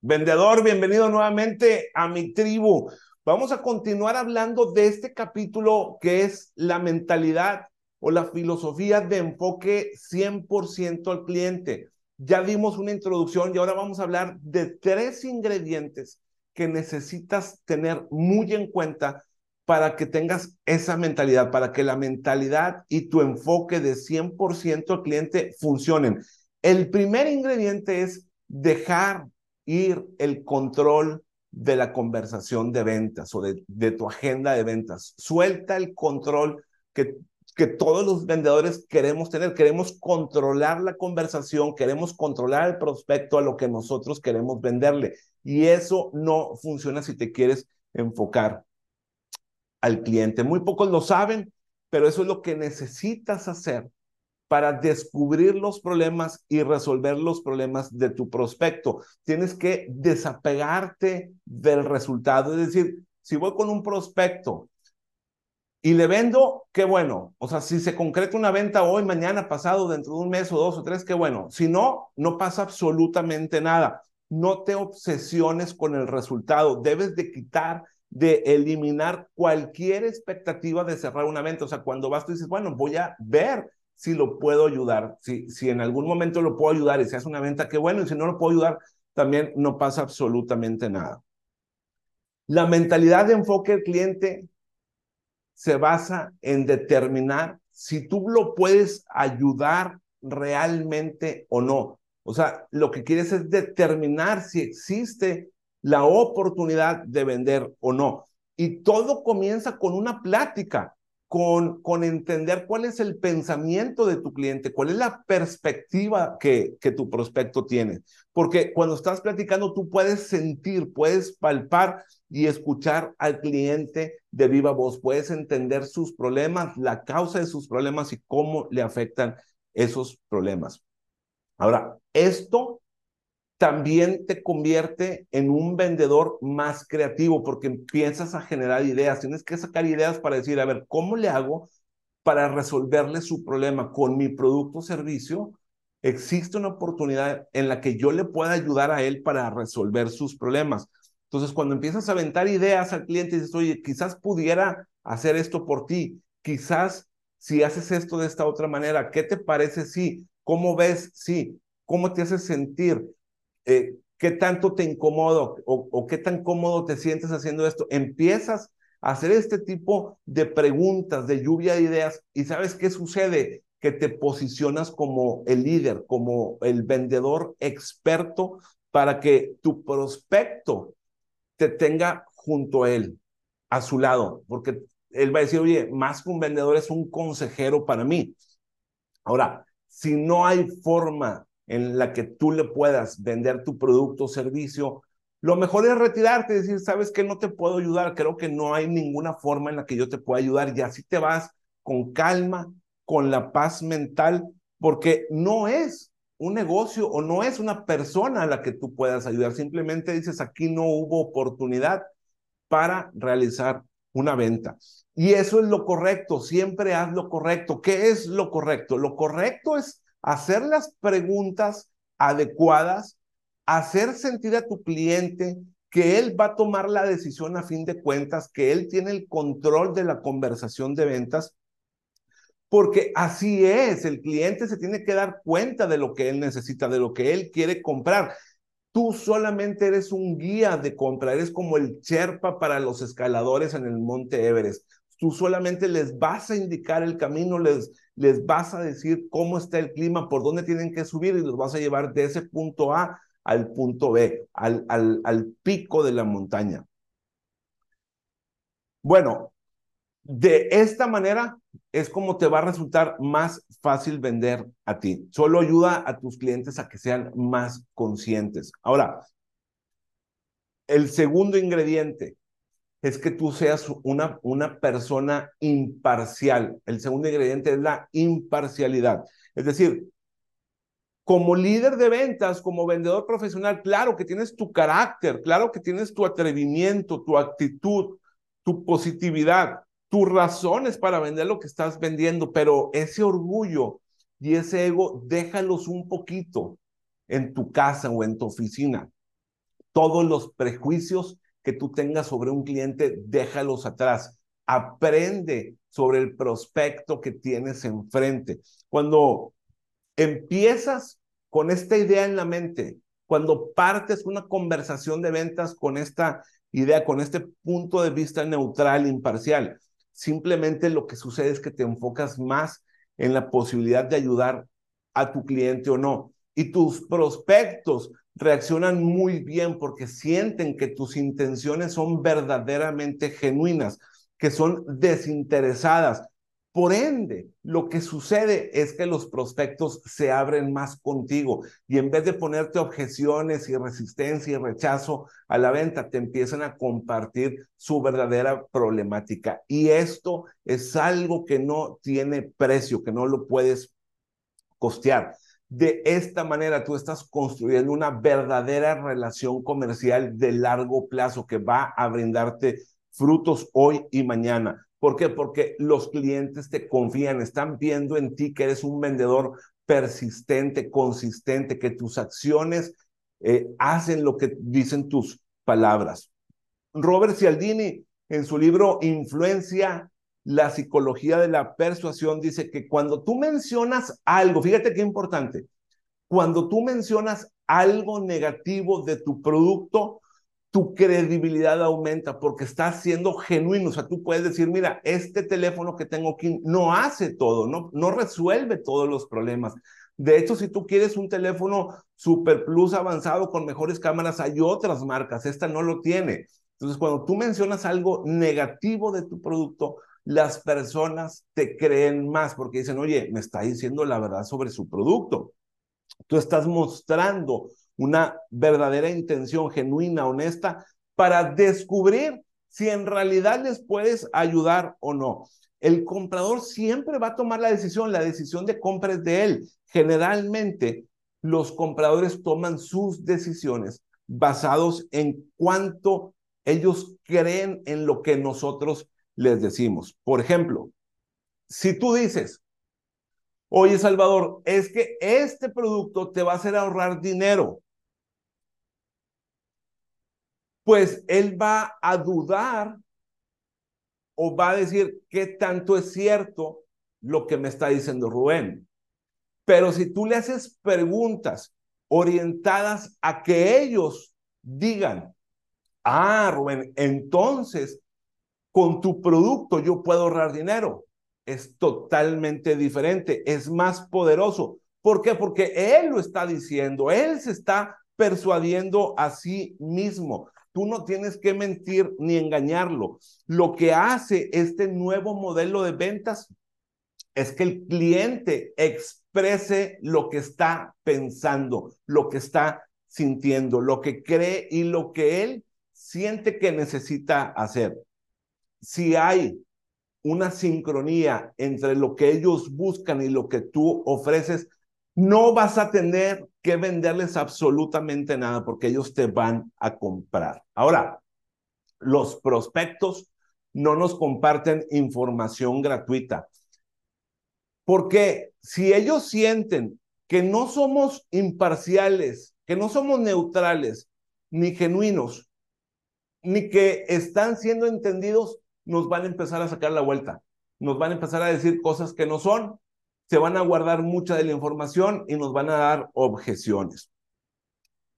Vendedor, bienvenido nuevamente a mi tribu. Vamos a continuar hablando de este capítulo que es la mentalidad o la filosofía de enfoque 100% al cliente. Ya dimos una introducción y ahora vamos a hablar de tres ingredientes que necesitas tener muy en cuenta para que tengas esa mentalidad, para que la mentalidad y tu enfoque de 100% al cliente funcionen. El primer ingrediente es dejar ir el control de la conversación de ventas o de, tu agenda de ventas. Suelta el control que, que todos los vendedores queremos tener. Queremos controlar la conversación, queremos controlar el prospecto a lo que nosotros queremos venderle. Y eso no funciona si te quieres enfocar al cliente. Muy pocos lo saben, pero eso es lo que necesitas hacer para descubrir los problemas y resolver los problemas de tu prospecto. Tienes que desapegarte del resultado. Es decir, si voy con un prospecto y le vendo, qué bueno. O sea, si se concreta una venta hoy, mañana, pasado, dentro de un mes o dos o tres, qué bueno. Si no, no pasa absolutamente nada. No te obsesiones con el resultado. Debes de quitar de eliminar cualquier expectativa de cerrar una venta. O sea, cuando vas tú dices, bueno, voy a ver si lo puedo ayudar, si, si en algún momento lo puedo ayudar y se hace una venta, qué bueno, y si no lo puedo ayudar, también no pasa absolutamente nada. La mentalidad de enfoque del cliente se basa en determinar si tú lo puedes ayudar realmente o no. O sea, lo que quieres es determinar si existe la oportunidad de vender o no. Y todo comienza con una plática con, con entender cuál es el pensamiento de tu cliente, cuál es la perspectiva que, que tu prospecto tiene. Porque cuando estás platicando, tú puedes sentir, puedes palpar y escuchar al cliente de viva voz, puedes entender sus problemas, la causa de sus problemas y cómo le afectan esos problemas. Ahora, esto también te convierte en un vendedor más creativo porque empiezas a generar ideas. Tienes que sacar ideas para decir, a ver, ¿cómo le hago para resolverle su problema con mi producto o servicio? Existe una oportunidad en la que yo le pueda ayudar a él para resolver sus problemas. Entonces, cuando empiezas a aventar ideas al cliente dices, oye, quizás pudiera hacer esto por ti, quizás si haces esto de esta otra manera, ¿qué te parece? Sí, ¿cómo ves? Sí, ¿cómo te hace sentir? Eh, qué tanto te incomodo o, qué tan cómodo te sientes haciendo esto. Empiezas a hacer este tipo de preguntas, de lluvia de ideas, y ¿sabes qué sucede? Que te posicionas como el líder, como el vendedor experto para que tu prospecto te tenga junto a él, a su lado, porque él va a decir, oye, más que un vendedor es un consejero para mí. Ahora, si no hay forma en la que tú le puedas vender tu producto o servicio, lo mejor es retirarte y decir, sabes que no te puedo ayudar, creo que no hay ninguna forma en la que yo te pueda ayudar y así te vas con calma, con la paz mental, porque no es un negocio o no es una persona a la que tú puedas ayudar, simplemente dices, aquí no hubo oportunidad para realizar una venta. Y eso es lo correcto, siempre haz lo correcto. ¿Qué es lo correcto? Lo correcto es hacer las preguntas adecuadas, hacer sentir a tu cliente que él va a tomar la decisión a fin de cuentas, que él tiene el control de la conversación de ventas, porque así es, el cliente se tiene que dar cuenta de lo que él necesita, de lo que él quiere comprar. Tú solamente eres un guía de compra, eres como el Sherpa para los escaladores en el Monte Everest. Tú solamente les vas a indicar el camino, les, les vas a decir cómo está el clima, por dónde tienen que subir y los vas a llevar de ese punto A al punto B, al, al, al pico de la montaña. Bueno, de esta manera es como te va a resultar más fácil vender a ti. Solo ayuda a tus clientes a que sean más conscientes. Ahora, el segundo ingrediente es que tú seas una, una persona imparcial. El segundo ingrediente es la imparcialidad. Es decir, como líder de ventas, como vendedor profesional, claro que tienes tu carácter, claro que tienes tu atrevimiento, tu actitud, tu positividad, tus razones para vender lo que estás vendiendo, pero ese orgullo y ese ego, déjalos un poquito en tu casa o en tu oficina todos los prejuicios que tú tengas sobre un cliente, déjalos atrás. Aprende sobre el prospecto que tienes enfrente. Cuando empiezas con esta idea en la mente, cuando partes una conversación de ventas con esta idea, con este punto de vista neutral, imparcial, simplemente lo que sucede es que te enfocas más en la posibilidad de ayudar a tu cliente o no. Y tus prospectos reaccionan muy bien porque sienten que tus intenciones son verdaderamente genuinas, que son desinteresadas. Por ende, lo que sucede es que los prospectos se abren más contigo y en vez de ponerte objeciones y resistencia y rechazo a la venta, te empiezan a compartir su verdadera problemática. Y esto es algo que no tiene precio, que no lo puedes costear. De esta manera tú estás construyendo una verdadera relación comercial de largo plazo que va a brindarte frutos hoy y mañana. ¿Por qué? Porque los clientes te confían, están viendo en ti que eres un vendedor persistente, consistente, que tus acciones eh, hacen lo que dicen tus palabras. Robert Cialdini, en su libro Influencia la psicología de la persuasión dice que cuando tú mencionas algo, fíjate qué importante, cuando tú mencionas algo negativo de tu producto, tu credibilidad aumenta porque estás siendo genuino. O sea, tú puedes decir, mira, este teléfono que tengo aquí no hace todo, no, no resuelve todos los problemas. De hecho, si tú quieres un teléfono super plus avanzado con mejores cámaras, hay otras marcas. Esta no lo tiene. Entonces, cuando tú mencionas algo negativo de tu producto, las personas te creen más porque dicen, oye, me está diciendo la verdad sobre su producto. Tú estás mostrando una verdadera intención genuina, honesta, para descubrir si en realidad les puedes ayudar o no. El comprador siempre va a tomar la decisión, la decisión de compra es de él. Generalmente, los compradores toman sus decisiones basados en cuánto ellos creen en lo que nosotros les decimos. Por ejemplo, si tú dices, oye Salvador, es que este producto te va a hacer ahorrar dinero, pues él va a dudar o va a decir qué tanto es cierto lo que me está diciendo Rubén. Pero si tú le haces preguntas orientadas a que ellos digan, ah, Rubén, entonces con tu producto yo puedo ahorrar dinero. Es totalmente diferente, es más poderoso. ¿Por qué? Porque él lo está diciendo, él se está persuadiendo a sí mismo. Tú no tienes que mentir ni engañarlo. Lo que hace este nuevo modelo de ventas es que el cliente exprese lo que está pensando, lo que está sintiendo, lo que cree y lo que él siente que necesita hacer si hay una sincronía entre lo que ellos buscan y lo que tú ofreces, no vas a tener que venderles absolutamente nada porque ellos te van a comprar. Ahora, los prospectos no nos comparten información gratuita. Porque si ellos sienten que no somos imparciales, que no somos neutrales ni genuinos, ni que están siendo entendidos nos van a empezar a sacar la vuelta, nos van a empezar a decir cosas que no son, se van a guardar mucha de la información y nos van a dar objeciones.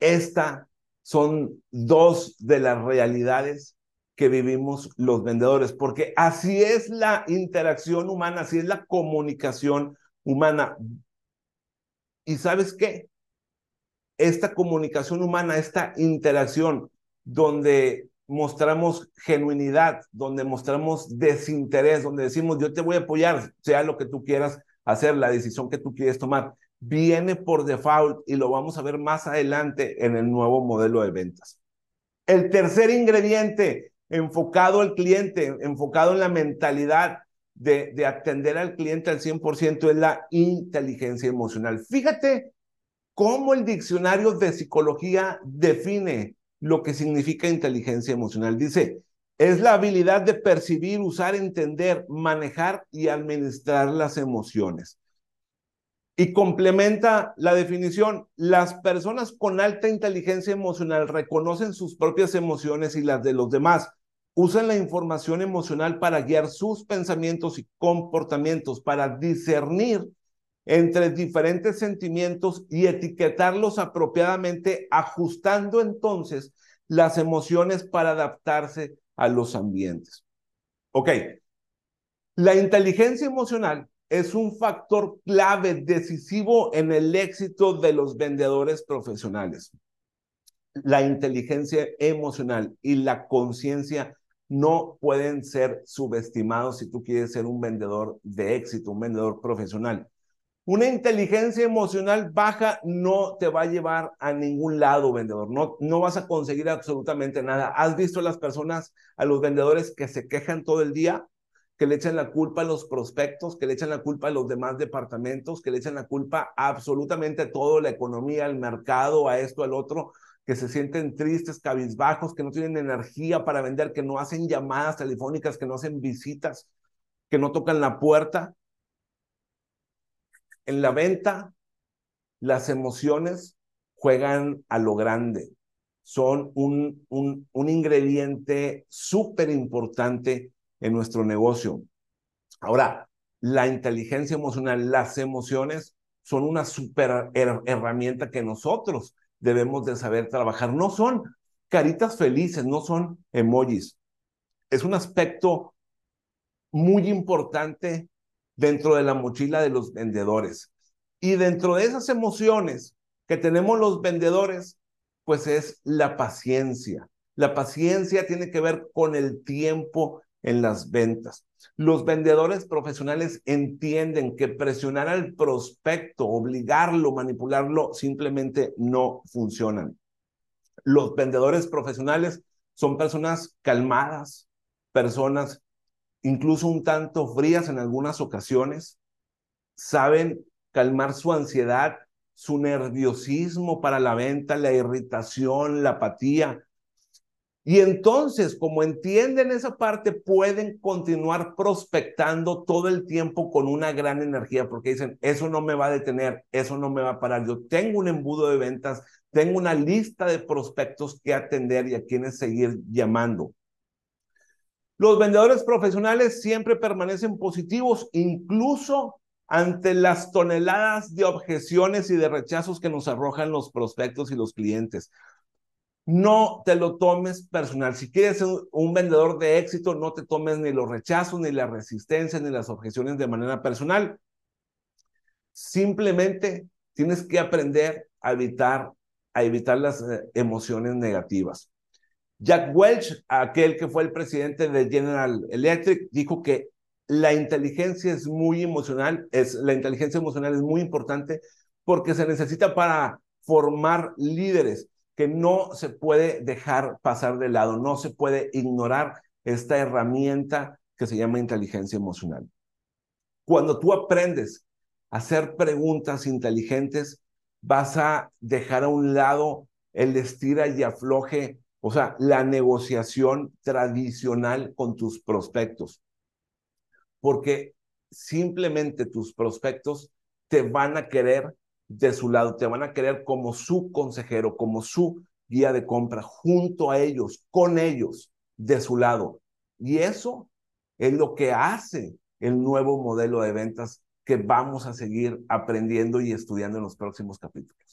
Estas son dos de las realidades que vivimos los vendedores, porque así es la interacción humana, así es la comunicación humana. ¿Y sabes qué? Esta comunicación humana, esta interacción donde mostramos genuinidad, donde mostramos desinterés, donde decimos yo te voy a apoyar, sea lo que tú quieras hacer, la decisión que tú quieres tomar, viene por default y lo vamos a ver más adelante en el nuevo modelo de ventas. El tercer ingrediente, enfocado al cliente, enfocado en la mentalidad de, de atender al cliente al 100%, es la inteligencia emocional. Fíjate cómo el diccionario de psicología define lo que significa inteligencia emocional. Dice, es la habilidad de percibir, usar, entender, manejar y administrar las emociones. Y complementa la definición, las personas con alta inteligencia emocional reconocen sus propias emociones y las de los demás. Usan la información emocional para guiar sus pensamientos y comportamientos, para discernir entre diferentes sentimientos y etiquetarlos apropiadamente, ajustando entonces las emociones para adaptarse a los ambientes. Ok, la inteligencia emocional es un factor clave decisivo en el éxito de los vendedores profesionales. La inteligencia emocional y la conciencia no pueden ser subestimados si tú quieres ser un vendedor de éxito, un vendedor profesional. Una inteligencia emocional baja no te va a llevar a ningún lado, vendedor. No, no vas a conseguir absolutamente nada. ¿Has visto a las personas, a los vendedores que se quejan todo el día? que le echan la culpa a los prospectos, que le echan la culpa a los demás departamentos, que le echan la culpa a absolutamente todo, la economía, al mercado, a esto, al otro, que se sienten tristes, cabizbajos, que no tienen energía para vender, que no hacen llamadas telefónicas, que no hacen visitas, que no tocan la puerta. En la venta, las emociones juegan a lo grande. Son un, un, ingrediente súper importante en nuestro negocio. Ahora, la inteligencia emocional, las emociones son una super herramienta que nosotros debemos de saber trabajar. No son caritas felices, no son emojis. Es un aspecto muy importante dentro de la mochila de los vendedores. Y dentro de esas emociones que tenemos los vendedores, pues es la paciencia. La paciencia tiene que ver con el tiempo en las ventas. Los vendedores profesionales entienden que presionar al prospecto, obligarlo, manipularlo, simplemente no funcionan. Los vendedores profesionales son personas calmadas, personas incluso un tanto frías en algunas ocasiones, saben calmar su ansiedad, su nerviosismo para la venta, la irritación, la apatía, y entonces, como entienden esa parte, pueden continuar prospectando todo el tiempo con una gran energía, porque dicen, eso no me va a detener, eso no me va a parar. Yo tengo un embudo de ventas, tengo una lista de prospectos que atender y a quienes seguir llamando. Los vendedores profesionales siempre permanecen positivos, incluso ante las toneladas de objeciones y de rechazos que nos arrojan los prospectos y los clientes. No te lo tomes personal. Si quieres ser un vendedor de éxito, no te tomes ni los rechazos, ni la resistencia, ni las objeciones de manera personal. Simplemente tienes que aprender a evitar, a evitar las eh, emociones negativas. Jack Welch, aquel que fue el presidente de General Electric, dijo que la inteligencia es muy emocional, es, la inteligencia emocional es muy importante porque se necesita para formar líderes que no se puede dejar pasar de lado, no se puede ignorar esta herramienta que se llama inteligencia emocional. Cuando tú aprendes a hacer preguntas inteligentes, vas a dejar a un lado el estira y afloje, o sea, la negociación tradicional con tus prospectos. Porque simplemente tus prospectos te van a querer de su lado, te van a querer como su consejero, como su guía de compra, junto a ellos, con ellos, de su lado. Y eso es lo que hace el nuevo modelo de ventas que vamos a seguir aprendiendo y estudiando en los próximos capítulos.